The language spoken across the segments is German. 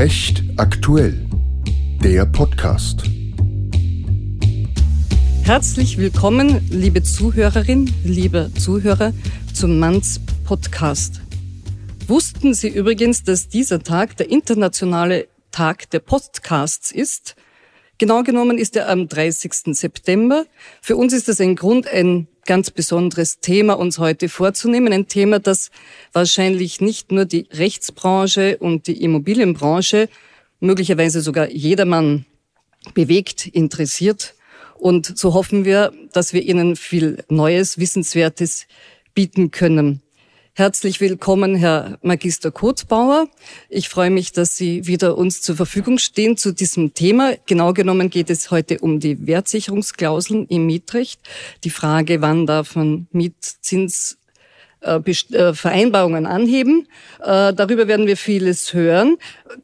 Recht aktuell. Der Podcast. Herzlich willkommen, liebe Zuhörerin, liebe Zuhörer, zum Manns Podcast. Wussten Sie übrigens, dass dieser Tag der internationale Tag der Podcasts ist? Genau genommen ist er am 30. September. Für uns ist das ein Grund, ein ganz besonderes Thema uns heute vorzunehmen. Ein Thema, das wahrscheinlich nicht nur die Rechtsbranche und die Immobilienbranche, möglicherweise sogar jedermann bewegt, interessiert. Und so hoffen wir, dass wir Ihnen viel Neues, Wissenswertes bieten können. Herzlich willkommen, Herr Magister Kotbauer. Ich freue mich, dass Sie wieder uns zur Verfügung stehen zu diesem Thema. Genau genommen geht es heute um die Wertsicherungsklauseln im Mietrecht. Die Frage, wann darf man Mietzins äh, äh, Vereinbarungen anheben. Äh, darüber werden wir vieles hören.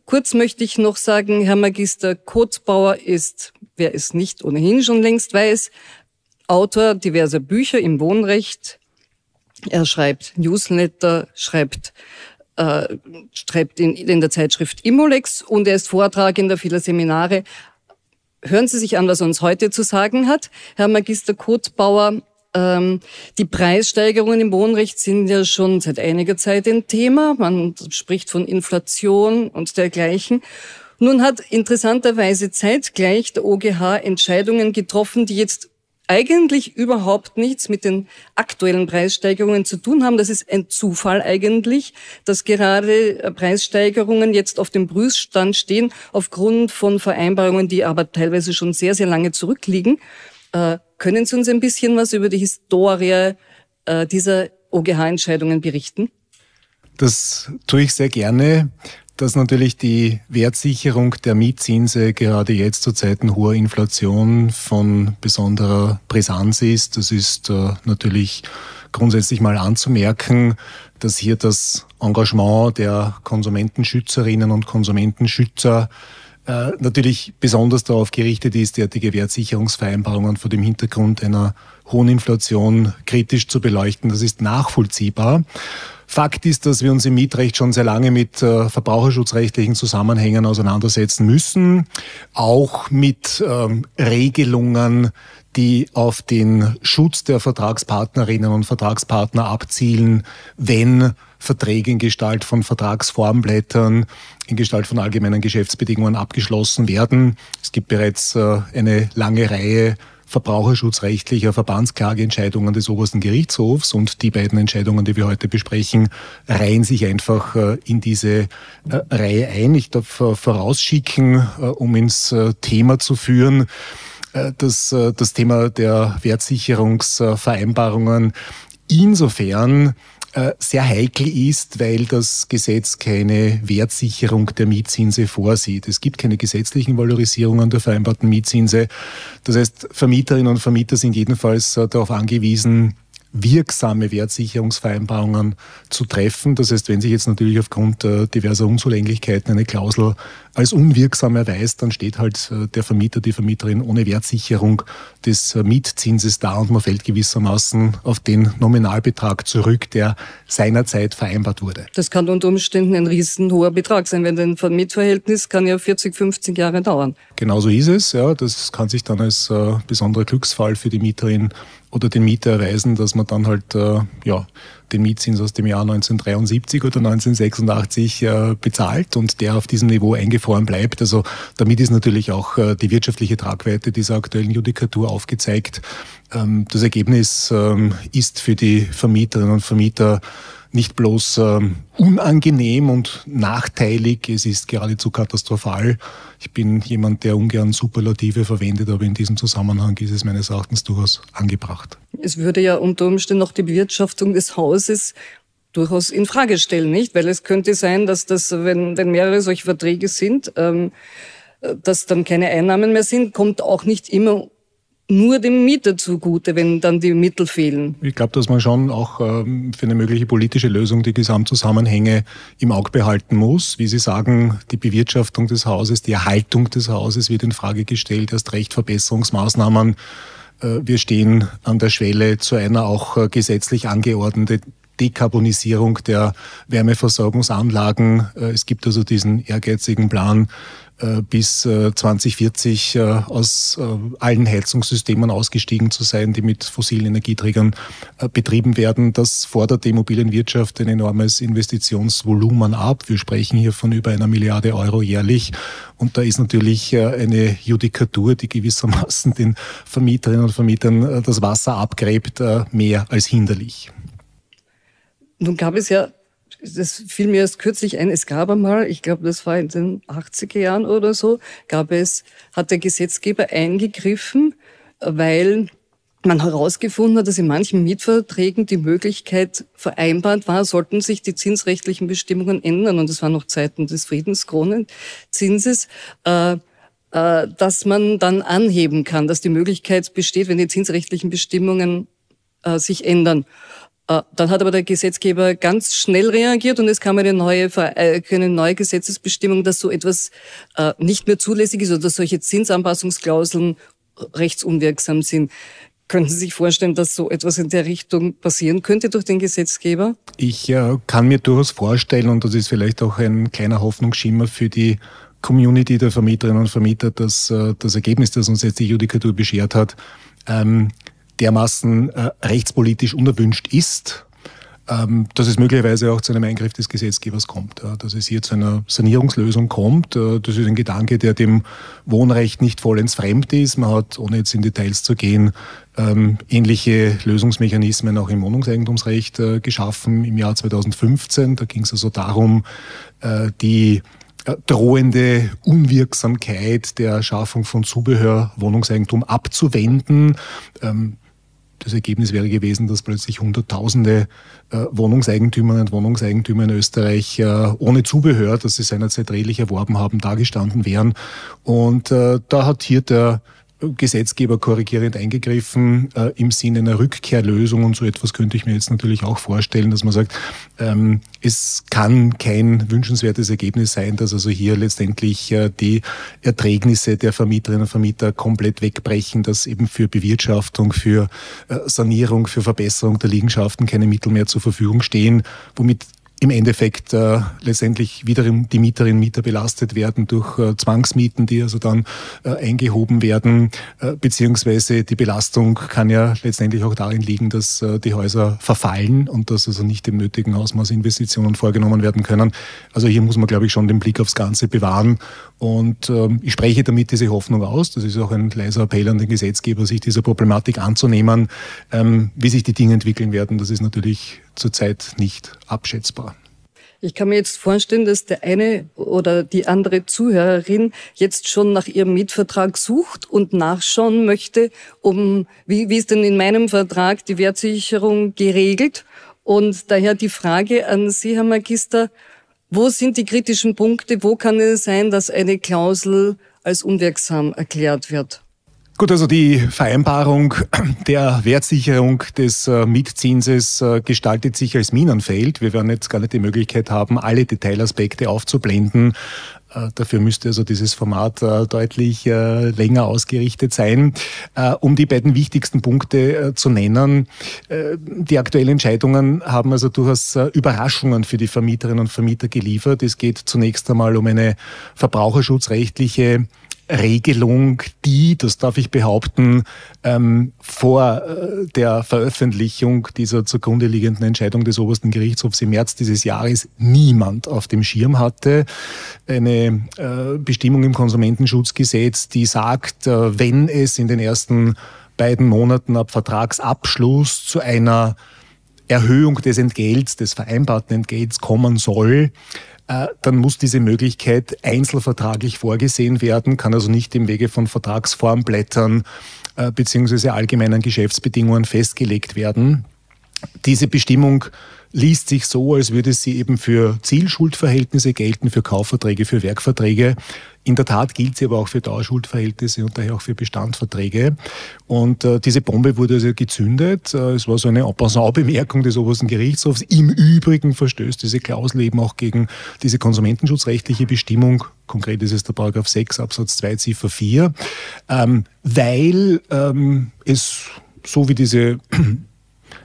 Kurz möchte ich noch sagen, Herr Magister Kotbauer ist, wer es nicht ohnehin schon längst weiß, Autor diverser Bücher im Wohnrecht, er schreibt Newsletter, schreibt äh, schreibt in, in der Zeitschrift Immolex und er ist Vortragender vieler Seminare. Hören Sie sich an, was er uns heute zu sagen hat. Herr Magister Kotbauer, ähm, die Preissteigerungen im Wohnrecht sind ja schon seit einiger Zeit ein Thema. Man spricht von Inflation und dergleichen. Nun hat interessanterweise zeitgleich der OGH Entscheidungen getroffen, die jetzt eigentlich überhaupt nichts mit den aktuellen Preissteigerungen zu tun haben. Das ist ein Zufall eigentlich, dass gerade äh, Preissteigerungen jetzt auf dem Prüfstand stehen, aufgrund von Vereinbarungen, die aber teilweise schon sehr, sehr lange zurückliegen. Äh, können Sie uns ein bisschen was über die Historie äh, dieser OGH-Entscheidungen berichten? Das tue ich sehr gerne dass natürlich die Wertsicherung der Mietzinse gerade jetzt zu Zeiten hoher Inflation von besonderer Brisanz ist. Das ist äh, natürlich grundsätzlich mal anzumerken, dass hier das Engagement der Konsumentenschützerinnen und Konsumentenschützer äh, natürlich besonders darauf gerichtet ist, derartige Wertsicherungsvereinbarungen vor dem Hintergrund einer hohen Inflation kritisch zu beleuchten. Das ist nachvollziehbar. Fakt ist, dass wir uns im Mietrecht schon sehr lange mit äh, verbraucherschutzrechtlichen Zusammenhängen auseinandersetzen müssen, auch mit ähm, Regelungen, die auf den Schutz der Vertragspartnerinnen und Vertragspartner abzielen, wenn Verträge in Gestalt von Vertragsformblättern, in Gestalt von allgemeinen Geschäftsbedingungen abgeschlossen werden. Es gibt bereits äh, eine lange Reihe verbraucherschutzrechtlicher Verbandsklageentscheidungen des obersten Gerichtshofs und die beiden Entscheidungen, die wir heute besprechen, reihen sich einfach äh, in diese äh, Reihe ein. Ich darf vorausschicken, um ins Thema zu führen, dass das Thema der Wertsicherungsvereinbarungen insofern äh, sehr heikel ist, weil das Gesetz keine Wertsicherung der Mietzinse vorsieht. Es gibt keine gesetzlichen Valorisierungen der vereinbarten Mietzinse. Das heißt, Vermieterinnen und Vermieter sind jedenfalls äh, darauf angewiesen, wirksame Wertsicherungsvereinbarungen zu treffen. Das heißt, wenn sich jetzt natürlich aufgrund äh, diverser Unzulänglichkeiten eine Klausel als unwirksam erweist, dann steht halt äh, der Vermieter, die Vermieterin ohne Wertsicherung des äh, Mietzinses da und man fällt gewissermaßen auf den Nominalbetrag zurück, der seinerzeit vereinbart wurde. Das kann unter Umständen ein riesenhoher Betrag sein, wenn ein Mietverhältnis kann ja 40, 50 Jahre dauern. Genauso ist es, ja. Das kann sich dann als besonderer Glücksfall für die Mieterin oder den Mieter erweisen, dass man dann halt äh, ja, den Mietzins aus dem Jahr 1973 oder 1986 äh, bezahlt und der auf diesem Niveau eingefroren bleibt. Also damit ist natürlich auch äh, die wirtschaftliche Tragweite dieser aktuellen Judikatur aufgezeigt. Ähm, das Ergebnis ähm, ist für die Vermieterinnen und Vermieter nicht bloß ähm, unangenehm und nachteilig, es ist geradezu katastrophal. Ich bin jemand, der ungern Superlative verwendet, aber in diesem Zusammenhang ist es meines Erachtens durchaus angebracht. Es würde ja unter Umständen noch die Bewirtschaftung des Hauses durchaus in Frage stellen, nicht? Weil es könnte sein, dass das, wenn, wenn mehrere solche Verträge sind, ähm, dass dann keine Einnahmen mehr sind, kommt auch nicht immer nur dem Mieter zugute, wenn dann die Mittel fehlen. Ich glaube, dass man schon auch ähm, für eine mögliche politische Lösung die Gesamtzusammenhänge im Auge behalten muss. Wie Sie sagen, die Bewirtschaftung des Hauses, die Erhaltung des Hauses wird in Frage gestellt, erst recht Verbesserungsmaßnahmen. Äh, wir stehen an der Schwelle zu einer auch äh, gesetzlich angeordneten Dekarbonisierung der Wärmeversorgungsanlagen. Äh, es gibt also diesen ehrgeizigen Plan, bis 2040 äh, aus allen Heizungssystemen ausgestiegen zu sein, die mit fossilen Energieträgern betrieben werden. Das fordert die Immobilienwirtschaft ein enormes Investitionsvolumen ab. Wir sprechen hier von über einer Milliarde Euro jährlich. Und da ist natürlich eine Judikatur, die gewissermaßen den Vermieterinnen und Vermietern das Wasser abgräbt, mehr als hinderlich. Nun gab es ja, das fiel mir erst kürzlich ein, es gab einmal, ich glaube, das war in den 80er Jahren oder so, gab es, hat der Gesetzgeber eingegriffen, weil man herausgefunden hat, dass in manchen Mietverträgen die Möglichkeit vereinbart war, sollten sich die zinsrechtlichen Bestimmungen ändern, und das war noch Zeiten des Friedenskronenzinses, äh, äh, dass man dann anheben kann, dass die Möglichkeit besteht, wenn die zinsrechtlichen Bestimmungen äh, sich ändern. Äh, dann hat aber der Gesetzgeber ganz schnell reagiert und es kam eine neue, äh, eine neue Gesetzesbestimmung, dass so etwas äh, nicht mehr zulässig ist oder dass solche Zinsanpassungsklauseln rechtsunwirksam sind. Könnten Sie sich vorstellen, dass so etwas in der Richtung passieren könnte durch den Gesetzgeber? Ich kann mir durchaus vorstellen, und das ist vielleicht auch ein kleiner Hoffnungsschimmer für die Community der Vermieterinnen und Vermieter, dass das Ergebnis, das uns jetzt die Judikatur beschert hat, ähm, dermaßen äh, rechtspolitisch unerwünscht ist, ähm, dass es möglicherweise auch zu einem Eingriff des Gesetzgebers kommt, ja, dass es hier zu einer Sanierungslösung kommt. Äh, das ist ein Gedanke, der dem Wohnrecht nicht vollends fremd ist. Man hat, ohne jetzt in Details zu gehen, ähm, ähnliche Lösungsmechanismen auch im Wohnungseigentumsrecht äh, geschaffen im Jahr 2015. Da ging es also darum, äh, die äh, drohende Unwirksamkeit der Schaffung von Zubehör, Wohnungseigentum abzuwenden. Ähm, das Ergebnis wäre gewesen, dass plötzlich Hunderttausende äh, Wohnungseigentümerinnen und Wohnungseigentümer in Österreich äh, ohne Zubehör, das sie seinerzeit redlich erworben haben, dagestanden wären. Und äh, da hat hier der Gesetzgeber korrigierend eingegriffen äh, im Sinne einer Rückkehrlösung und so etwas könnte ich mir jetzt natürlich auch vorstellen, dass man sagt, ähm, es kann kein wünschenswertes Ergebnis sein, dass also hier letztendlich äh, die Erträgnisse der Vermieterinnen und Vermieter komplett wegbrechen, dass eben für Bewirtschaftung, für äh, Sanierung, für Verbesserung der Liegenschaften keine Mittel mehr zur Verfügung stehen, womit im Endeffekt äh, letztendlich wiederum die Mieterinnen und Mieter belastet werden durch äh, Zwangsmieten, die also dann äh, eingehoben werden, äh, beziehungsweise die Belastung kann ja letztendlich auch darin liegen, dass äh, die Häuser verfallen und dass also nicht im nötigen Ausmaß Investitionen vorgenommen werden können. Also hier muss man, glaube ich, schon den Blick aufs Ganze bewahren und ähm, ich spreche damit diese Hoffnung aus. Das ist auch ein leiser Appell an den Gesetzgeber, sich dieser Problematik anzunehmen. Ähm, wie sich die Dinge entwickeln werden, das ist natürlich zurzeit nicht abschätzbar. Ich kann mir jetzt vorstellen, dass der eine oder die andere Zuhörerin jetzt schon nach ihrem Mietvertrag sucht und nachschauen möchte, um wie, wie ist denn in meinem Vertrag die Wertsicherung geregelt? Und daher die Frage an Sie, Herr Magister, wo sind die kritischen Punkte? Wo kann es sein, dass eine Klausel als unwirksam erklärt wird? Gut, also die Vereinbarung der Wertsicherung des äh, Mietzinses äh, gestaltet sich als Minenfeld. Wir werden jetzt gar nicht die Möglichkeit haben, alle Detailaspekte aufzublenden. Äh, dafür müsste also dieses Format deutlich länger ausgerichtet sein. Um die beiden wichtigsten Punkte zu nennen, die aktuellen Entscheidungen haben also durchaus Überraschungen für die Vermieterinnen und Vermieter geliefert. Es geht zunächst einmal um eine verbraucherschutzrechtliche Regelung, die, das darf ich behaupten, ähm, vor äh, der Veröffentlichung dieser zugrunde liegenden Entscheidung des obersten Gerichtshofs im März dieses Jahres niemand auf dem Schirm hatte. Eine äh, Bestimmung im Konsumentenschutzgesetz, die sagt, äh, wenn es in den ersten beiden Monaten ab Vertragsabschluss zu einer Erhöhung des Entgelts, des vereinbarten Entgelts kommen soll, äh, dann muss diese Möglichkeit einzelvertraglich vorgesehen werden, kann also nicht im Wege von Vertragsformblättern äh, beziehungsweise allgemeinen Geschäftsbedingungen festgelegt werden. Diese Bestimmung liest sich so, als würde sie eben für Zielschuldverhältnisse gelten, für Kaufverträge, für Werkverträge. In der Tat gilt sie aber auch für Dauerschuldverhältnisse und daher auch für Bestandverträge. Und äh, diese Bombe wurde also gezündet. Äh, es war so eine En des obersten Gerichtshofs. Im Übrigen verstößt diese Klausel eben auch gegen diese konsumentenschutzrechtliche Bestimmung. Konkret ist es der Paragraph 6 Absatz 2 Ziffer 4, ähm, weil ähm, es so wie diese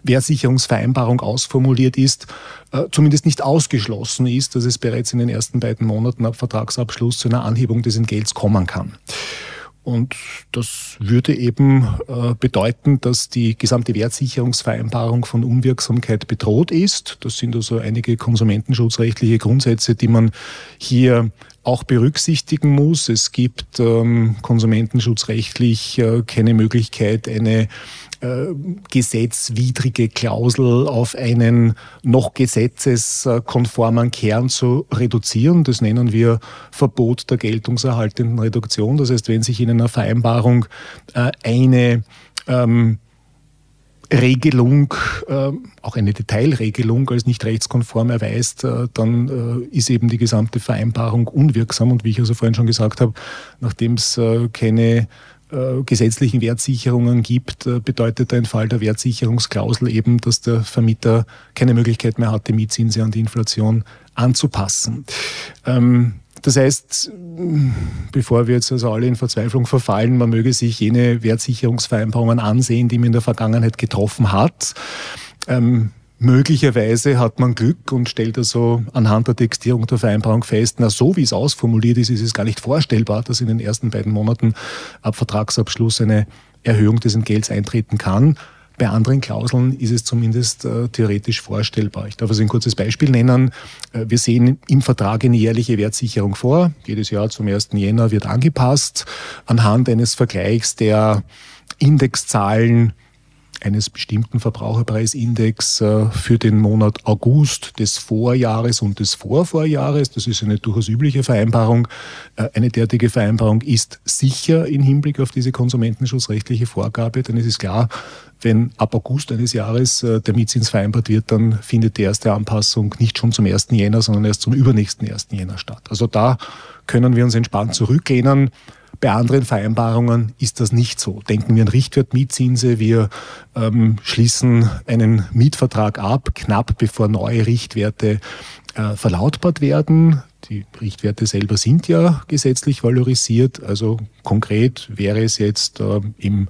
Wertsicherungsvereinbarung ausformuliert ist, äh, zumindest nicht ausgeschlossen ist, dass es bereits in den ersten beiden Monaten ab Vertragsabschluss zu einer Anhebung des Entgelts kommen kann. Und das würde eben äh, bedeuten, dass die gesamte Wertsicherungsvereinbarung von Unwirksamkeit bedroht ist. Das sind also einige konsumentenschutzrechtliche Grundsätze, die man hier auch berücksichtigen muss. Es gibt ähm, konsumentenschutzrechtlich äh, keine Möglichkeit, eine äh, gesetzwidrige Klausel auf einen noch gesetzeskonformen Kern zu reduzieren. Das nennen wir Verbot der geltungserhaltenden Reduktion. Das heißt, wenn sich in einer Vereinbarung äh, eine ähm, Regelung, äh, auch eine Detailregelung als nicht rechtskonform erweist, äh, dann äh, ist eben die gesamte Vereinbarung unwirksam. Und wie ich also vorhin schon gesagt habe, nachdem es äh, keine gesetzlichen Wertsicherungen gibt, bedeutet ein Fall der Wertsicherungsklausel eben, dass der Vermieter keine Möglichkeit mehr hat, die Mietzinse an die Inflation anzupassen. Ähm, das heißt, bevor wir jetzt also alle in Verzweiflung verfallen, man möge sich jene Wertsicherungsvereinbarungen ansehen, die man in der Vergangenheit getroffen hat. Ähm, Möglicherweise hat man Glück und stellt also anhand der Textierung der Vereinbarung fest, na so wie es ausformuliert ist, ist es gar nicht vorstellbar, dass in den ersten beiden Monaten ab Vertragsabschluss eine Erhöhung des Entgelts eintreten kann. Bei anderen Klauseln ist es zumindest äh, theoretisch vorstellbar. Ich darf also ein kurzes Beispiel nennen. Äh, wir sehen im Vertrag eine jährliche Wertsicherung vor. Jedes Jahr zum 1. Jänner wird angepasst anhand eines Vergleichs der Indexzahlen eines bestimmten Verbraucherpreisindex äh, für den Monat August des Vorjahres und des Vorvorjahres. Das ist eine durchaus übliche Vereinbarung. Äh, eine derartige Vereinbarung ist sicher im Hinblick auf diese konsumentenschutzrechtliche Vorgabe, denn es ist klar, wenn ab August eines Jahres äh, der Mietzins vereinbart wird, dann findet die erste Anpassung nicht schon zum 1. Jänner, sondern erst zum übernächsten 1. Jänner statt. Also da können wir uns entspannt zurücklehnen. Bei anderen Vereinbarungen ist das nicht so. Denken wir an Richtwertmietzinse. Wir ähm, schließen einen Mietvertrag ab, knapp bevor neue Richtwerte äh, verlautbart werden. Die Richtwerte selber sind ja gesetzlich valorisiert. Also konkret wäre es jetzt äh, im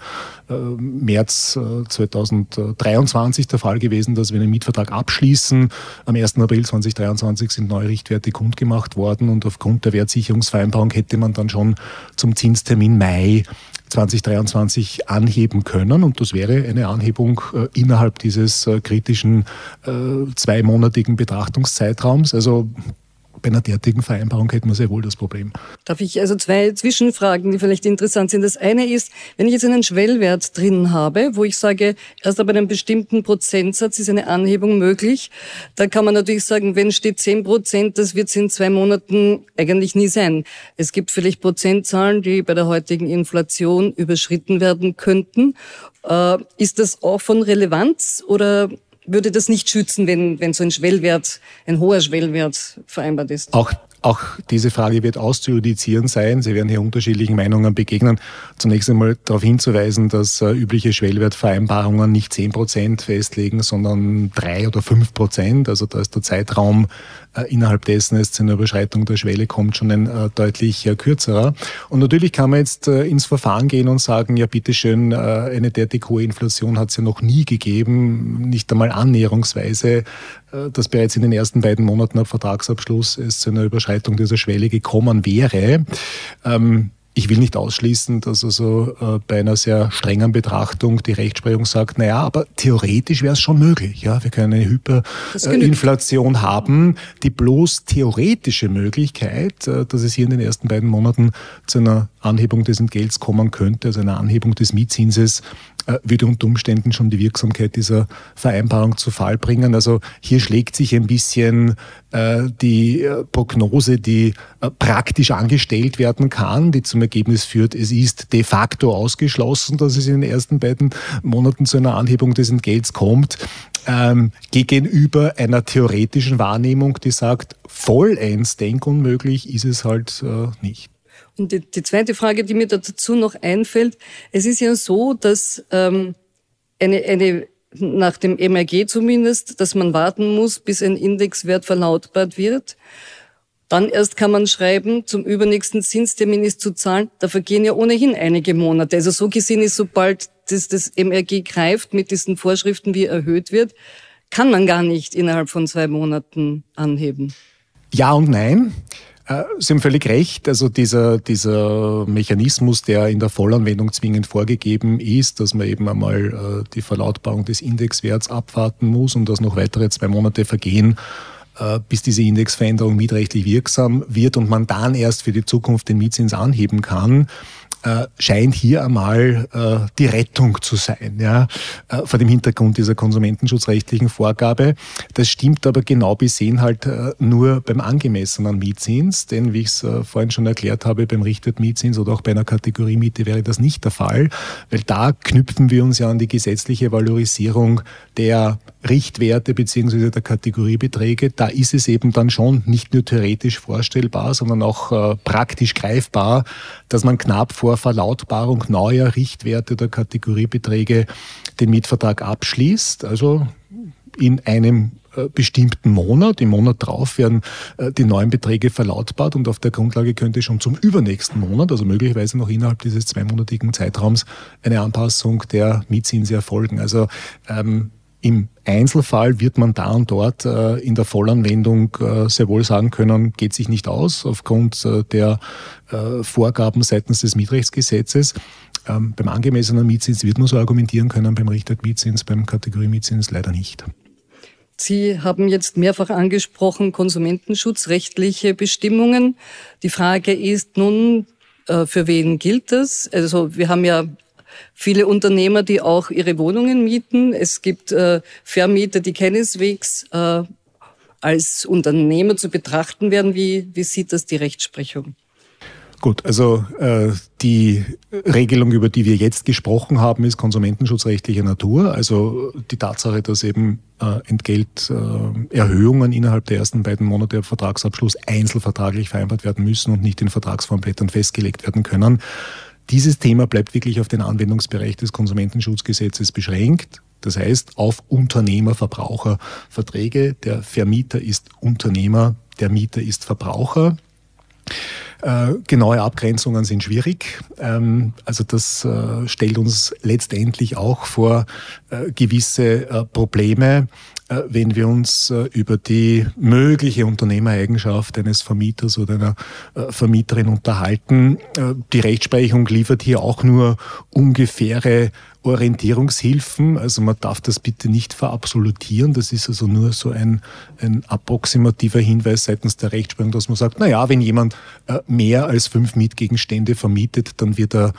äh, März äh, 2023 der Fall gewesen, dass wir einen Mietvertrag abschließen. Am 1. April 2023 sind neue Richtwerte kundgemacht worden und aufgrund der Wertsicherungsvereinbarung hätte man dann schon zum Zinstermin Mai 2023 anheben können. Und das wäre eine Anhebung äh, innerhalb dieses äh, kritischen äh, zweimonatigen Betrachtungszeitraums. Also bei einer derartigen Vereinbarung hätten wir sehr wohl das Problem. Darf ich also zwei Zwischenfragen, die vielleicht interessant sind. Das eine ist, wenn ich jetzt einen Schwellwert drin habe, wo ich sage, erst ab einem bestimmten Prozentsatz ist eine Anhebung möglich, da kann man natürlich sagen, wenn steht 10 Prozent, das wird es in zwei Monaten eigentlich nie sein. Es gibt vielleicht Prozentzahlen, die bei der heutigen Inflation überschritten werden könnten. Äh, ist das auch von Relevanz oder würde das nicht schützen, wenn, wenn so ein Schwellwert, ein hoher Schwellwert vereinbart ist. Auch auch diese Frage wird auszujudizieren sein. Sie werden hier unterschiedlichen Meinungen begegnen. Zunächst einmal darauf hinzuweisen, dass äh, übliche Schwellwertvereinbarungen nicht zehn Prozent festlegen, sondern drei oder fünf Prozent. Also da ist der Zeitraum, innerhalb dessen es zu einer Überschreitung der Schwelle kommt, schon ein äh, deutlich äh, kürzerer. Und natürlich kann man jetzt äh, ins Verfahren gehen und sagen, ja bitteschön, äh, eine derartig hohe Inflation hat es ja noch nie gegeben, nicht einmal annäherungsweise äh, dass bereits in den ersten beiden Monaten ab Vertragsabschluss es zu einer Überschreitung dieser Schwelle gekommen wäre. Ähm, ich will nicht ausschließen, dass also äh, bei einer sehr strengen Betrachtung die Rechtsprechung sagt, naja, aber theoretisch wäre es schon möglich. Ja, wir können eine Hyperinflation äh, haben. Die bloß theoretische Möglichkeit, äh, dass es hier in den ersten beiden Monaten zu einer Anhebung des Entgelts kommen könnte, also einer Anhebung des Mietzinses, würde unter Umständen schon die Wirksamkeit dieser Vereinbarung zu Fall bringen. Also hier schlägt sich ein bisschen die äh, Prognose, die äh, praktisch angestellt werden kann, die zum Ergebnis führt, es ist de facto ausgeschlossen, dass es in den ersten beiden Monaten zu einer Anhebung des Entgelts kommt, ähm, gegenüber einer theoretischen Wahrnehmung, die sagt, vollends denkunmöglich ist es halt äh, nicht. Und die, die zweite Frage, die mir dazu noch einfällt, es ist ja so, dass ähm, eine, eine nach dem MRG zumindest, dass man warten muss, bis ein Indexwert verlautbart wird. Dann erst kann man schreiben, zum übernächsten Zinstermin ist zu zahlen. Da vergehen ja ohnehin einige Monate. Also so gesehen ist, sobald dass das MRG greift mit diesen Vorschriften, wie erhöht wird, kann man gar nicht innerhalb von zwei Monaten anheben. Ja und nein. Äh, Sie haben völlig recht. Also dieser, dieser Mechanismus, der in der Vollanwendung zwingend vorgegeben ist, dass man eben einmal äh, die Verlautbarung des Indexwerts abwarten muss und dass noch weitere zwei Monate vergehen, äh, bis diese Indexveränderung mietrechtlich wirksam wird und man dann erst für die Zukunft den Mietzins anheben kann äh, scheint hier einmal äh, die Rettung zu sein, ja, äh, vor dem Hintergrund dieser konsumentenschutzrechtlichen Vorgabe. Das stimmt aber genau besehen halt äh, nur beim angemessenen Mietzins, denn wie ich es äh, vorhin schon erklärt habe, beim Richtermietzins oder auch bei einer Kategoriemiete wäre das nicht der Fall, weil da knüpfen wir uns ja an die gesetzliche Valorisierung der Richtwerte beziehungsweise der Kategoriebeträge, da ist es eben dann schon nicht nur theoretisch vorstellbar, sondern auch äh, praktisch greifbar, dass man knapp vor Verlautbarung neuer Richtwerte der Kategoriebeträge den Mietvertrag abschließt. Also in einem äh, bestimmten Monat. Im Monat drauf werden äh, die neuen Beträge verlautbart und auf der Grundlage könnte schon zum übernächsten Monat, also möglicherweise noch innerhalb dieses zweimonatigen Zeitraums, eine Anpassung der Mietzinse erfolgen. Also ähm, im Einzelfall wird man da und dort äh, in der Vollanwendung äh, sehr wohl sagen können, geht sich nicht aus aufgrund äh, der äh, Vorgaben seitens des Mietrechtsgesetzes. Ähm, beim angemessenen Mietzins wird man so argumentieren können, beim Richtermietzins, beim Kategorie-Mietzins leider nicht. Sie haben jetzt mehrfach angesprochen, konsumentenschutzrechtliche Bestimmungen. Die Frage ist nun, äh, für wen gilt das? Also wir haben ja viele Unternehmer, die auch ihre Wohnungen mieten. Es gibt äh, Vermieter, die keineswegs äh, als Unternehmer zu betrachten werden. Wie, wie sieht das die Rechtsprechung? Gut, also äh, die Regelung, über die wir jetzt gesprochen haben, ist konsumentenschutzrechtlicher Natur. Also die Tatsache, dass eben äh, Entgelterhöhungen äh, innerhalb der ersten beiden Monate der Vertragsabschluss einzelvertraglich vereinbart werden müssen und nicht in Vertragsformblättern festgelegt werden können, dieses Thema bleibt wirklich auf den Anwendungsbereich des Konsumentenschutzgesetzes beschränkt. Das heißt, auf Unternehmer-Verbraucher-Verträge. Der Vermieter ist Unternehmer, der Mieter ist Verbraucher. Äh, genaue Abgrenzungen sind schwierig. Ähm, also das äh, stellt uns letztendlich auch vor äh, gewisse Probleme. Äh, wenn wir uns äh, über die mögliche Unternehmereigenschaft eines Vermieters oder einer äh, Vermieterin unterhalten. Die Rechtsprechung liefert hier auch nur ungefähre Orientierungshilfen. Also man darf das bitte nicht verabsolutieren. Das ist also nur so ein, ein approximativer Hinweis seitens der Rechtsprechung, dass man sagt, na ja, wenn jemand mehr als fünf Mietgegenstände vermietet, dann wird er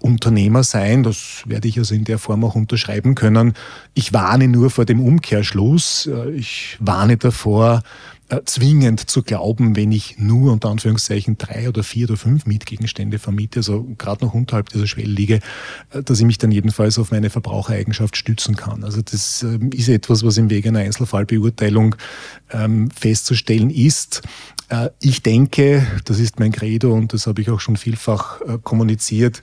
Unternehmer sein. Das werde ich also in der Form auch unterschreiben können. Ich warne nur vor dem Umkehrschluss. Ich warne davor, äh, zwingend zu glauben, wenn ich nur unter Anführungszeichen drei oder vier oder fünf Mietgegenstände vermiete, also gerade noch unterhalb dieser Schwelle liege, äh, dass ich mich dann jedenfalls auf meine Verbrauchereigenschaft stützen kann. Also das ähm, ist etwas, was im Wege einer Einzelfallbeurteilung ähm, festzustellen ist. Äh, ich denke, das ist mein Credo und das habe ich auch schon vielfach kommuniziert,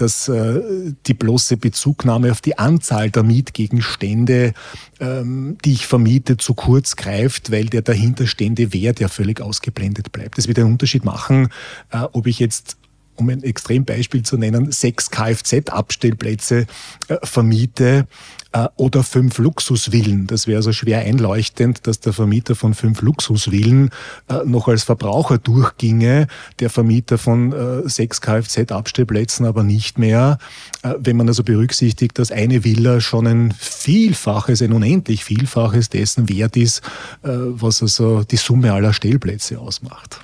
dass äh, die bloße Bezugnahme auf die Anzahl der Mietgegenstände, ähm, die ich vermiete, zu kurz greift, weil der dahinterstehende Wert ja völlig ausgeblendet bleibt. Das wird einen Unterschied machen, äh, ob ich jetzt um ein Extrembeispiel zu nennen, sechs Kfz-Abstellplätze äh, vermiete äh, oder fünf Luxusvillen. Das wäre also schwer einleuchtend, dass der Vermieter von fünf Luxusvillen äh, noch als Verbraucher durchginge, der Vermieter von sechs Kfz-Abstellplätzen aber nicht mehr. Wenn man also berücksichtigt, dass eine Villa schon ein Vielfaches, ein unendlich Vielfaches dessen wert ist, was also die Summe aller Stellplätze ausmacht.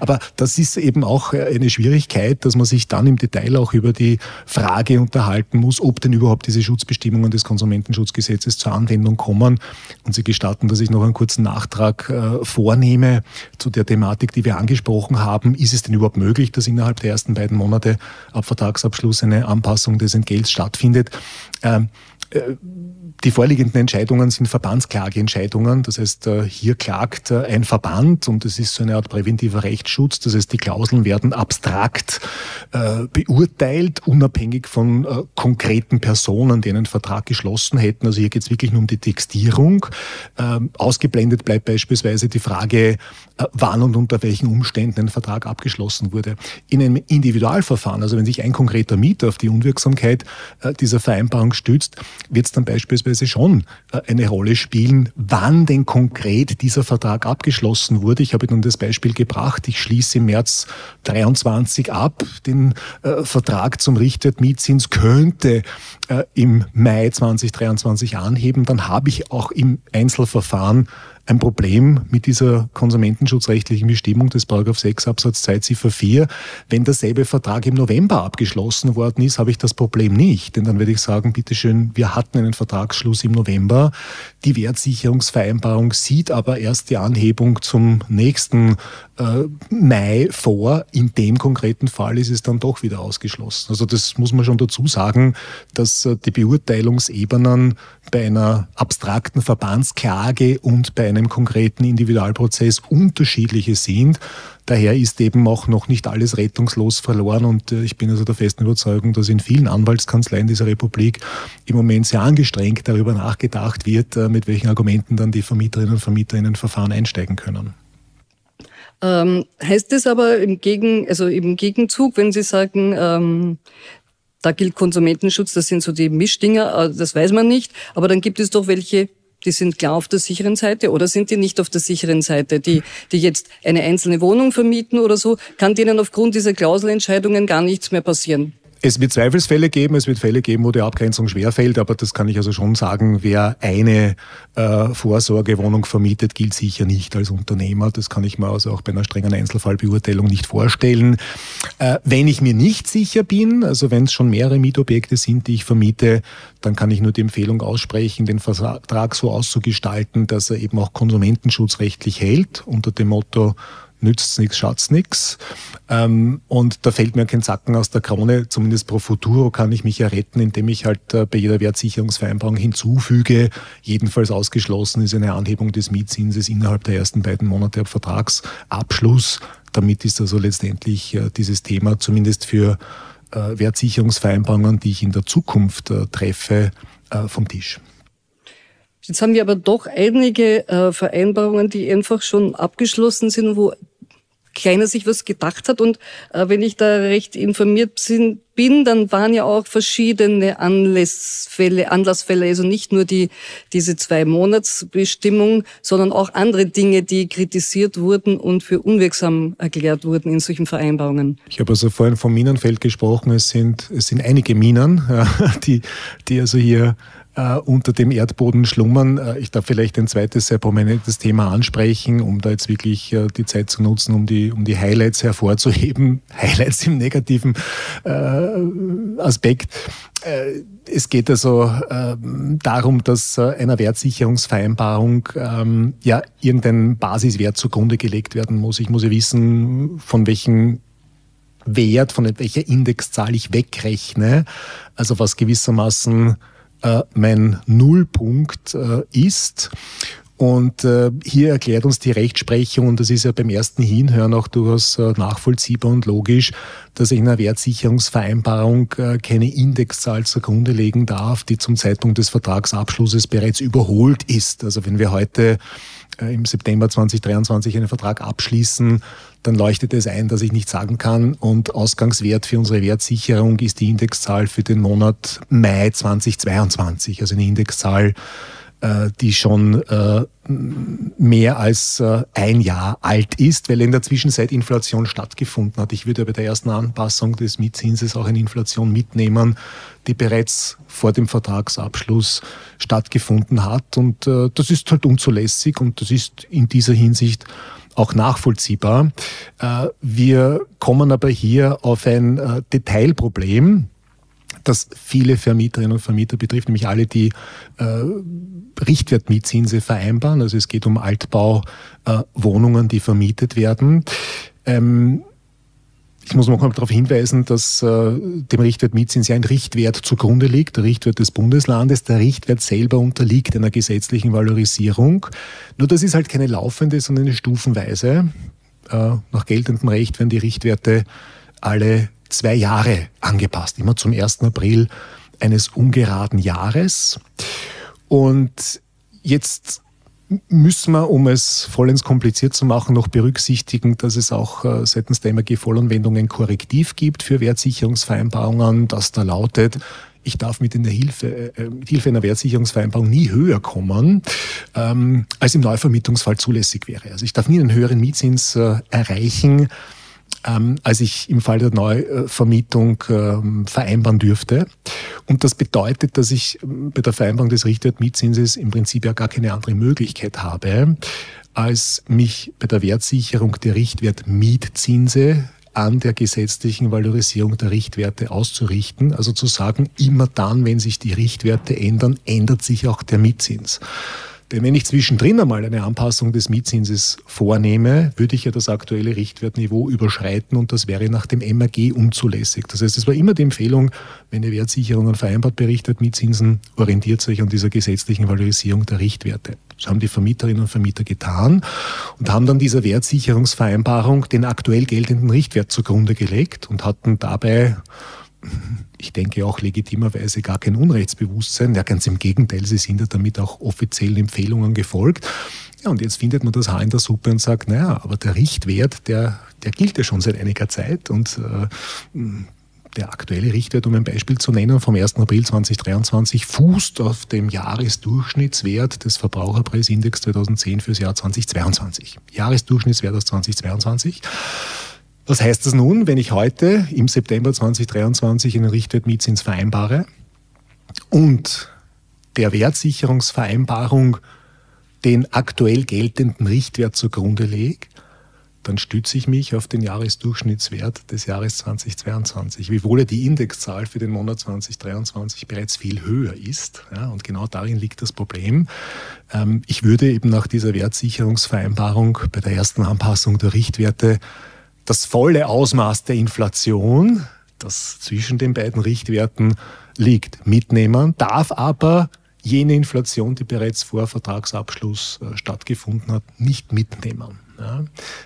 Aber das ist eben auch eine Schwierigkeit, dass man sich dann im Detail auch über die Frage unterhalten muss, ob denn überhaupt diese Schutzbestimmungen des Konsumentenschutzgesetzes zur Anwendung kommen. Und Sie gestatten, dass ich noch einen kurzen Nachtrag äh, vornehme zu der Thematik, die wir angesprochen haben. Ist es denn überhaupt möglich, dass innerhalb der ersten beiden Monate ab Vertragsabschluss eine Anpassung des Entgelts stattfindet? Ähm, äh, die vorliegenden Entscheidungen sind Verbandsklageentscheidungen. Das heißt, äh, hier klagt äh, ein Verband und es ist so eine Art präventiver Rechtsschutz. Das heißt, die Klauseln werden abstrakt äh, beurteilt, unabhängig von konkreten Personen, die einen Vertrag geschlossen hätten. Also hier geht es wirklich nur um die Textierung. Ähm, ausgeblendet bleibt beispielsweise die Frage, wann und unter welchen Umständen ein Vertrag abgeschlossen wurde. In einem Individualverfahren, also wenn sich ein konkreter Mieter auf die Unwirksamkeit dieser Vereinbarung stützt, wird es dann beispielsweise schon äh, eine Rolle spielen, wann denn konkret dieser Vertrag abgeschlossen wurde. Ich habe Ihnen das Beispiel gebracht. Ich schließe im März 23 ab. Den äh, Vertrag zum Richtwert-Mietzins könnte äh, im Mai 2023 anheben. Dann habe ich auch im Einzelverfahren ein Problem mit dieser konsumentenschutzrechtlichen Bestimmung des 6 Absatz 2 Ziffer 4. Wenn derselbe Vertrag im November abgeschlossen worden ist, habe ich das Problem nicht. Denn dann würde ich sagen, bitteschön, wir hatten einen Vertragsschluss im November. Die Wertsicherungsvereinbarung sieht aber erst die Anhebung zum nächsten äh, Mai vor. In dem konkreten Fall ist es dann doch wieder ausgeschlossen. Also das muss man schon dazu sagen, dass äh, die Beurteilungsebenen bei einer abstrakten Verbandsklage und bei einem konkreten Individualprozess unterschiedliche sind. Daher ist eben auch noch nicht alles rettungslos verloren und äh, ich bin also der festen Überzeugung, dass in vielen Anwaltskanzleien dieser Republik im Moment sehr angestrengt darüber nachgedacht wird, mit welchen Argumenten dann die Vermieterinnen und Vermieter in ein Verfahren einsteigen können. Ähm, heißt es aber im, Gegen, also im Gegenzug, wenn Sie sagen, ähm, da gilt Konsumentenschutz, das sind so die Mischdinger, äh, das weiß man nicht, aber dann gibt es doch welche, die sind klar auf der sicheren Seite oder sind die nicht auf der sicheren Seite, die, die jetzt eine einzelne Wohnung vermieten oder so, kann denen aufgrund dieser Klauselentscheidungen gar nichts mehr passieren. Es wird Zweifelsfälle geben, es wird Fälle geben, wo die Abgrenzung schwerfällt, aber das kann ich also schon sagen, wer eine äh, Vorsorgewohnung vermietet, gilt sicher nicht als Unternehmer. Das kann ich mir also auch bei einer strengen Einzelfallbeurteilung nicht vorstellen. Äh, wenn ich mir nicht sicher bin, also wenn es schon mehrere Mietobjekte sind, die ich vermiete, dann kann ich nur die Empfehlung aussprechen, den Vertrag so auszugestalten, dass er eben auch konsumentenschutzrechtlich hält, unter dem Motto, nützt nichts, schaut's nichts. Ähm, und da fällt mir kein Zacken aus der Krone, zumindest pro futuro kann ich mich ja retten, indem ich halt äh, bei jeder Wertsicherungsvereinbarung hinzufüge, jedenfalls ausgeschlossen ist eine Anhebung des Mietzinses innerhalb der ersten beiden Monate ab Vertragsabschluss. Damit ist also letztendlich äh, dieses Thema zumindest für äh, Wertsicherungsvereinbarungen, die ich in der Zukunft äh, treffe, äh, vom Tisch. Jetzt haben wir aber doch einige äh, Vereinbarungen, die einfach schon abgeschlossen sind, wo keiner sich was gedacht hat. Und äh, wenn ich da recht informiert bin, dann waren ja auch verschiedene Anlassfälle, Anlassfälle, also nicht nur die, diese zwei Monatsbestimmung, sondern auch andere Dinge, die kritisiert wurden und für unwirksam erklärt wurden in solchen Vereinbarungen. Ich habe also vorhin vom Minenfeld gesprochen. Es sind, es sind einige Minen, die, die also hier äh, unter dem Erdboden schlummern. Äh, ich darf vielleicht ein zweites sehr prominentes Thema ansprechen, um da jetzt wirklich äh, die Zeit zu nutzen, um die, um die Highlights hervorzuheben. Highlights im negativen äh, Aspekt. Äh, es geht also ähm, darum, dass einer Wertsicherungsvereinbarung ähm, ja irgendein Basiswert zugrunde gelegt werden muss. Ich muss ja wissen, von welchem Wert, von welcher Indexzahl ich wegrechne. Also was gewissermaßen äh, mein Nullpunkt äh, ist. Und äh, hier erklärt uns die Rechtsprechung, und das ist ja beim ersten Hinhören auch durchaus äh, nachvollziehbar und logisch, dass ich in einer Wertsicherungsvereinbarung äh, keine Indexzahl zugrunde legen darf, die zum Zeitpunkt des Vertragsabschlusses bereits überholt ist. Also wenn wir heute äh, im September 2023 einen Vertrag abschließen, dann leuchtet es ein, dass ich nicht sagen kann. Und Ausgangswert für unsere Wertsicherung ist die Indexzahl für den Monat Mai 2022, also eine Indexzahl, die schon äh, mehr als äh, ein Jahr alt ist, weil in der Zwischenzeit Inflation stattgefunden hat. Ich würde bei der ersten Anpassung des Mietzinses auch eine Inflation mitnehmen, die bereits vor dem Vertragsabschluss stattgefunden hat. Und das ist halt unzulässig und das ist in dieser Hinsicht auch nachvollziehbar. Wir kommen aber hier auf ein Detailproblem, das viele Vermieterinnen und Vermieter betrifft, nämlich alle, die äh, Richtwertmietzinse vereinbaren. Also es geht um Altbauwohnungen, äh, die vermietet werden. Ähm, ich muss noch mal darauf hinweisen, dass äh, dem Richtwert Mietzins ja ein Richtwert zugrunde liegt, der Richtwert des Bundeslandes. Der Richtwert selber unterliegt einer gesetzlichen Valorisierung. Nur das ist halt keine laufende, sondern eine stufenweise. Äh, nach geltendem Recht werden die Richtwerte alle zwei Jahre angepasst, immer zum 1. April eines ungeraden Jahres. Und jetzt müssen wir, um es vollends kompliziert zu machen, noch berücksichtigen, dass es auch äh, seitens der MAG-Vollanwendung ein Korrektiv gibt für Wertsicherungsvereinbarungen, das da lautet, ich darf mit, in der Hilfe, äh, mit Hilfe einer Wertsicherungsvereinbarung nie höher kommen, ähm, als im Neuvermietungsfall zulässig wäre. Also ich darf nie einen höheren Mietzins äh, erreichen, ähm, als ich im Fall der Neuvermietung ähm, vereinbaren dürfte. Und das bedeutet, dass ich ähm, bei der Vereinbarung des Richtwertmietzinses im Prinzip ja gar keine andere Möglichkeit habe, als mich bei der Wertsicherung der Richtwertmietzinse an der gesetzlichen Valorisierung der Richtwerte auszurichten. Also zu sagen, immer dann, wenn sich die Richtwerte ändern, ändert sich auch der Mietzins. Denn wenn ich zwischendrin einmal eine Anpassung des Mietzinses vornehme, würde ich ja das aktuelle Richtwertniveau überschreiten und das wäre nach dem MAG unzulässig. Das heißt, es war immer die Empfehlung, wenn ihr Wertsicherungen vereinbart berichtet, Mietzinsen, orientiert euch an dieser gesetzlichen Valorisierung der Richtwerte. Das haben die Vermieterinnen und Vermieter getan und haben dann dieser Wertsicherungsvereinbarung den aktuell geltenden Richtwert zugrunde gelegt und hatten dabei ich denke auch legitimerweise gar kein Unrechtsbewusstsein. Ja, ganz im Gegenteil, sie sind ja damit auch offiziellen Empfehlungen gefolgt. Ja, und jetzt findet man das Haar in der Suppe und sagt, naja, aber der Richtwert, der, der gilt ja schon seit einiger Zeit und äh, der aktuelle Richtwert, um ein Beispiel zu nennen, vom 1. April 2023 fußt auf dem Jahresdurchschnittswert des Verbraucherpreisindex 2010 fürs Jahr 2022. Jahresdurchschnittswert aus 2022. Was heißt das nun, wenn ich heute im September 2023 einen Richtwertmietzins vereinbare und der Wertsicherungsvereinbarung den aktuell geltenden Richtwert zugrunde lege, dann stütze ich mich auf den Jahresdurchschnittswert des Jahres 2022, wiewohl die Indexzahl für den Monat 2023 bereits viel höher ist. Ja, und genau darin liegt das Problem. Ähm, ich würde eben nach dieser Wertsicherungsvereinbarung bei der ersten Anpassung der Richtwerte das volle Ausmaß der Inflation, das zwischen den beiden Richtwerten liegt, mitnehmen, darf aber jene Inflation, die bereits vor Vertragsabschluss äh, stattgefunden hat, nicht mitnehmen. Ja?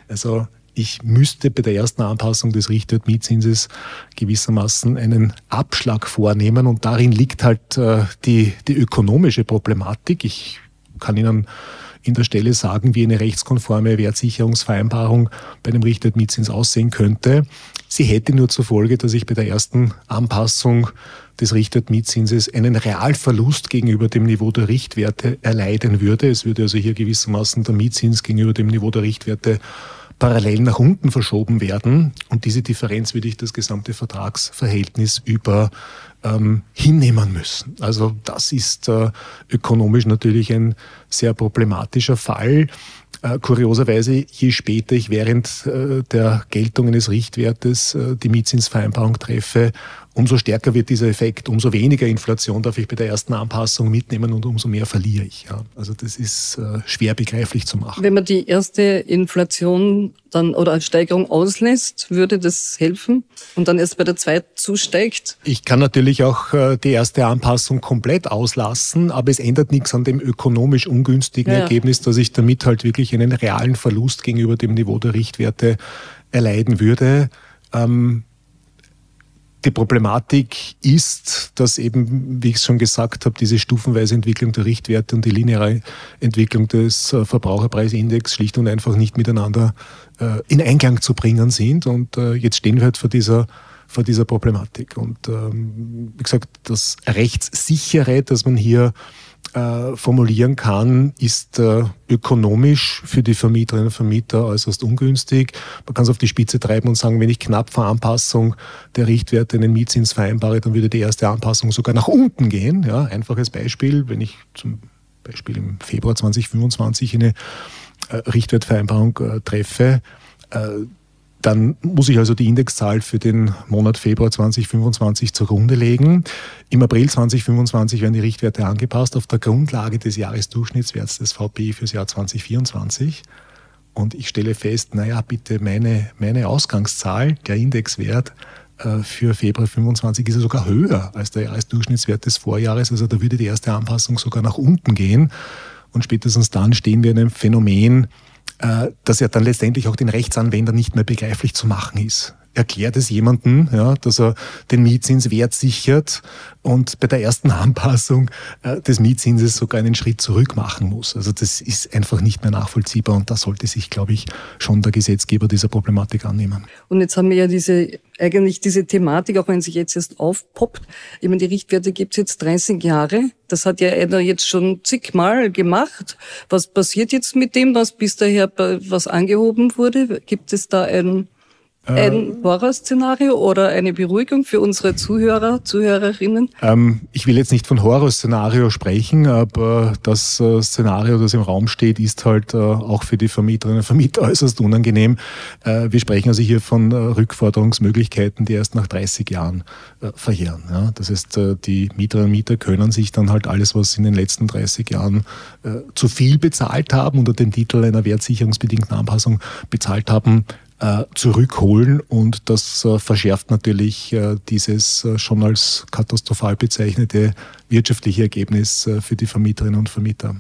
Also ich müsste bei der ersten Anpassung des Richtwertmietzinses gewissermaßen einen Abschlag vornehmen und darin liegt halt äh, die, die ökonomische Problematik. Ich kann Ihnen in der Stelle sagen, wie eine rechtskonforme Wertsicherungsvereinbarung bei einem Richtwertmietzins aussehen könnte. Sie hätte nur zur Folge, dass ich bei der ersten Anpassung des Richtwertmietzinses einen Realverlust gegenüber dem Niveau der Richtwerte erleiden würde. Es würde also hier gewissermaßen der Mietzins gegenüber dem Niveau der Richtwerte parallel nach unten verschoben werden. Und diese Differenz würde ich das gesamte Vertragsverhältnis über ähm, hinnehmen müssen. Also das ist äh, ökonomisch natürlich ein sehr problematischer Fall. Äh, kurioserweise, je später ich während äh, der Geltung eines Richtwertes äh, die Mietzinsvereinbarung treffe, umso stärker wird dieser Effekt, umso weniger Inflation darf ich bei der ersten Anpassung mitnehmen und umso mehr verliere ich. Ja. Also das ist äh, schwer begreiflich zu machen. Wenn man die erste Inflation dann oder Steigerung auslässt, würde das helfen und dann erst bei der zweiten zusteigt? Ich kann natürlich auch äh, die erste Anpassung komplett auslassen, aber es ändert nichts an dem ökonomisch ungünstigen ja. Ergebnis, dass ich damit halt wirklich einen realen Verlust gegenüber dem Niveau der Richtwerte erleiden würde. Ähm, die Problematik ist, dass eben, wie ich es schon gesagt habe, diese stufenweise Entwicklung der Richtwerte und die lineare Entwicklung des äh, Verbraucherpreisindex schlicht und einfach nicht miteinander äh, in Einklang zu bringen sind. Und äh, jetzt stehen wir halt vor dieser vor dieser Problematik. Und ähm, wie gesagt, das Rechtssichere, dass man hier äh, formulieren kann, ist äh, ökonomisch für die Vermieterinnen und Vermieter äußerst ungünstig. Man kann es auf die Spitze treiben und sagen, wenn ich knapp vor Anpassung der Richtwerte einen Mietzins vereinbare, dann würde die erste Anpassung sogar nach unten gehen. Ja, einfaches Beispiel, wenn ich zum Beispiel im Februar 2025 eine äh, Richtwertvereinbarung treffe, dann muss ich also die Indexzahl für den Monat Februar 2025 zugrunde legen. Im April 2025 werden die Richtwerte angepasst auf der Grundlage des Jahresdurchschnittswerts des VPI fürs Jahr 2024. Und ich stelle fest, naja, bitte, meine, meine Ausgangszahl, der Indexwert äh, für Februar 25 ist sogar höher als der Jahresdurchschnittswert des Vorjahres. Also da würde die erste Anpassung sogar nach unten gehen. Und spätestens dann stehen wir in einem Phänomen, das ja dann letztendlich auch den Rechtsanwender nicht mehr begreiflich zu machen ist. Erklärt es jemandem, ja, dass er den Mietzins wertsichert und bei der ersten Anpassung äh, des Mietzinses sogar einen Schritt zurück machen muss. Also das ist einfach nicht mehr nachvollziehbar und da sollte sich, glaube ich, schon der Gesetzgeber dieser Problematik annehmen. Und jetzt haben wir ja diese eigentlich diese Thematik, auch wenn sie jetzt erst aufpoppt, ich meine, die Richtwerte gibt's jetzt 30 Jahre. Das hat ja einer jetzt schon zigmal gemacht. Was passiert jetzt mit dem, was bis daher was angehoben wurde? Gibt es da ein ein Horrorszenario oder eine Beruhigung für unsere Zuhörer, Zuhörerinnen? Ähm, ich will jetzt nicht von Horrorszenario sprechen, aber das äh, Szenario, das im Raum steht, ist halt äh, auch für die Vermieterinnen und Vermieter äußerst unangenehm. Äh, wir sprechen also hier von äh, Rückforderungsmöglichkeiten, die erst nach 30 Jahren äh, verjähren. Ja? Das heißt, äh, die Mieterinnen und Mieter können sich dann halt alles, was sie in den letzten 30 Jahren zu viel bezahlt haben, unter dem Titel einer wertsicherungsbedingten Anpassung bezahlt haben, äh, zurückholen und das äh, verschärft natürlich äh, dieses schon als katastrophal bezeichnete wirtschaftliche Ergebnis für die Vermieterinnen und Vermieter.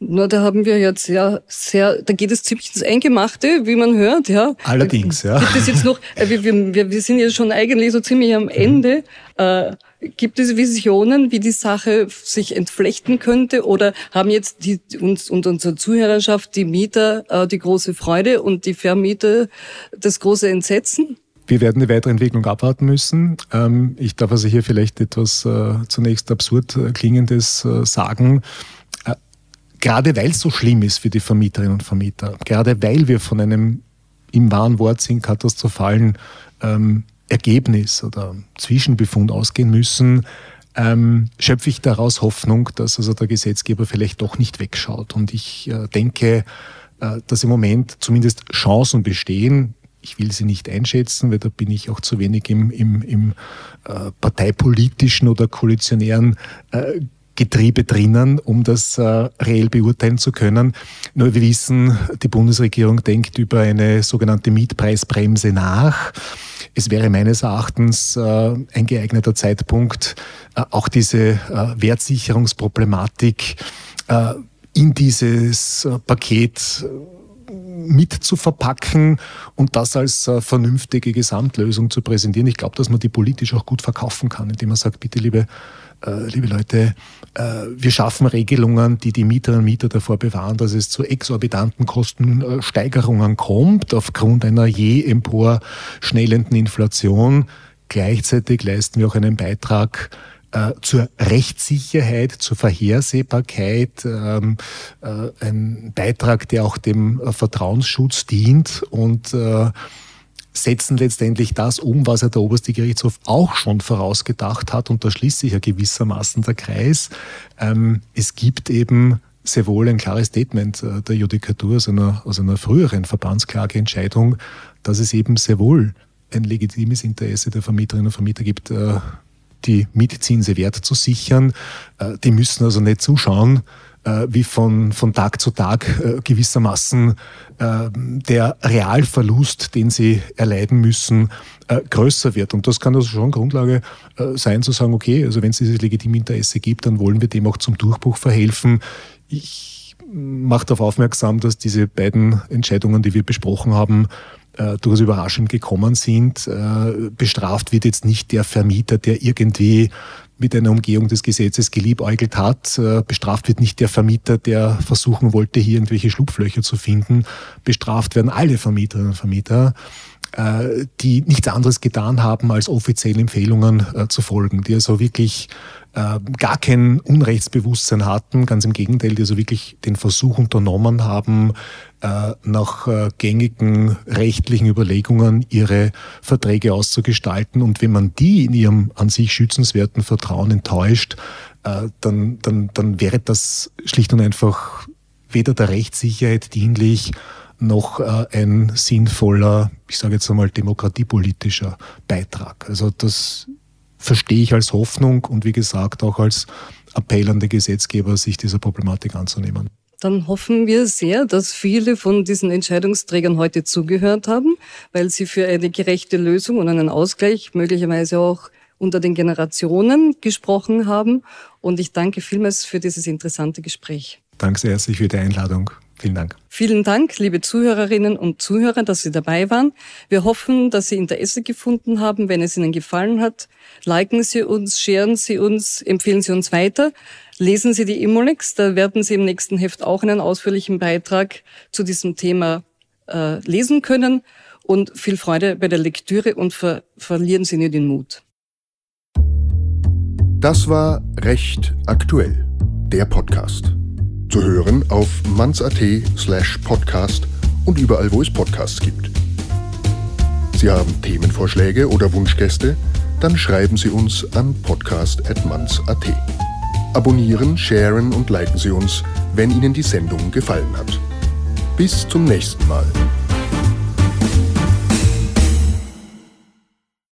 Na, da haben wir jetzt sehr, sehr, da geht es ziemlich ins Eingemachte, wie man hört, ja. Allerdings, ja. Gibt es jetzt noch, wir, wir, wir sind ja schon eigentlich so ziemlich am Ende. Mhm. Gibt es Visionen, wie die Sache sich entflechten könnte? Oder haben jetzt die, uns und unsere Zuhörerschaft, die Mieter, äh, die große Freude und die Vermieter das große Entsetzen? Wir werden die Weiterentwicklung abwarten müssen. Ähm, ich darf also hier vielleicht etwas äh, zunächst absurd äh, klingendes sagen. Gerade weil es so schlimm ist für die Vermieterinnen und Vermieter, gerade weil wir von einem im wahren Wortsinn katastrophalen ähm, Ergebnis oder Zwischenbefund ausgehen müssen, ähm, schöpfe ich daraus Hoffnung, dass also der Gesetzgeber vielleicht doch nicht wegschaut. Und ich äh, denke, äh, dass im Moment zumindest Chancen bestehen. Ich will sie nicht einschätzen, weil da bin ich auch zu wenig im, im, im äh, parteipolitischen oder koalitionären äh, Getriebe drinnen, um das äh, reell beurteilen zu können. Nur wir wissen, die Bundesregierung denkt über eine sogenannte Mietpreisbremse nach. Es wäre meines Erachtens äh, ein geeigneter Zeitpunkt, äh, auch diese äh, Wertsicherungsproblematik äh, in dieses äh, Paket mit zu verpacken und das als äh, vernünftige Gesamtlösung zu präsentieren. Ich glaube, dass man die politisch auch gut verkaufen kann, indem man sagt, bitte liebe, äh, liebe Leute, äh, wir schaffen Regelungen, die die Mieterinnen und Mieter davor bewahren, dass es zu exorbitanten Kostensteigerungen kommt aufgrund einer je empor schnellenden Inflation. Gleichzeitig leisten wir auch einen Beitrag äh, zur Rechtssicherheit, zur Vorhersehbarkeit, ähm, äh, ein Beitrag, der auch dem äh, Vertrauensschutz dient und äh, setzen letztendlich das um, was ja der oberste Gerichtshof auch schon vorausgedacht hat. Und da schließt sich ja gewissermaßen der Kreis. Ähm, es gibt eben sehr wohl ein klares Statement der Judikatur aus einer, aus einer früheren Verbandsklageentscheidung, dass es eben sehr wohl ein legitimes Interesse der Vermieterinnen und Vermieter gibt, die Mietzinse wert zu sichern. Äh, die müssen also nicht zuschauen, äh, wie von, von Tag zu Tag äh, gewissermaßen der Realverlust, den sie erleiden müssen, größer wird. Und das kann also schon Grundlage sein, zu sagen, okay, also wenn es dieses legitime Interesse gibt, dann wollen wir dem auch zum Durchbruch verhelfen. Ich mache darauf aufmerksam, dass diese beiden Entscheidungen, die wir besprochen haben, äh, durchaus überraschend gekommen sind. Äh, bestraft wird jetzt nicht der Vermieter, der irgendwie mit einer Umgehung des Gesetzes geliebäugelt hat. Äh, bestraft wird nicht der Vermieter, der versuchen wollte, hier irgendwelche Schlupflöcher zu finden. Bestraft werden alle Vermieterinnen und Vermieter äh, die nichts anderes getan haben, als offiziellen Empfehlungen äh, zu folgen, die also wirklich äh, gar kein Unrechtsbewusstsein hatten, ganz im Gegenteil, die also wirklich den Versuch unternommen haben, äh, nach äh, gängigen rechtlichen Überlegungen ihre Verträge auszugestalten. Und wenn man die in ihrem an sich schützenswerten Vertrauen enttäuscht, äh, dann, dann, dann wäre das schlicht und einfach weder der Rechtssicherheit dienlich, noch ein sinnvoller, ich sage jetzt einmal, demokratiepolitischer Beitrag. Also das verstehe ich als Hoffnung und wie gesagt auch als Appell an den Gesetzgeber, sich dieser Problematik anzunehmen. Dann hoffen wir sehr, dass viele von diesen Entscheidungsträgern heute zugehört haben, weil sie für eine gerechte Lösung und einen Ausgleich möglicherweise auch unter den Generationen gesprochen haben. Und ich danke vielmals für dieses interessante Gespräch. Danke sehr herzlich für die Einladung. Vielen Dank. Vielen Dank, liebe Zuhörerinnen und Zuhörer, dass Sie dabei waren. Wir hoffen, dass Sie Interesse gefunden haben. Wenn es Ihnen gefallen hat, liken Sie uns, sharen Sie uns, empfehlen Sie uns weiter. Lesen Sie die Immolex, da werden Sie im nächsten Heft auch einen ausführlichen Beitrag zu diesem Thema äh, lesen können. Und viel Freude bei der Lektüre und ver verlieren Sie nicht den Mut. Das war Recht aktuell, der Podcast. Zu hören auf manns.at slash podcast und überall, wo es Podcasts gibt. Sie haben Themenvorschläge oder Wunschgäste? Dann schreiben Sie uns an podcast.manns.at. Abonnieren, sharen und liken Sie uns, wenn Ihnen die Sendung gefallen hat. Bis zum nächsten Mal.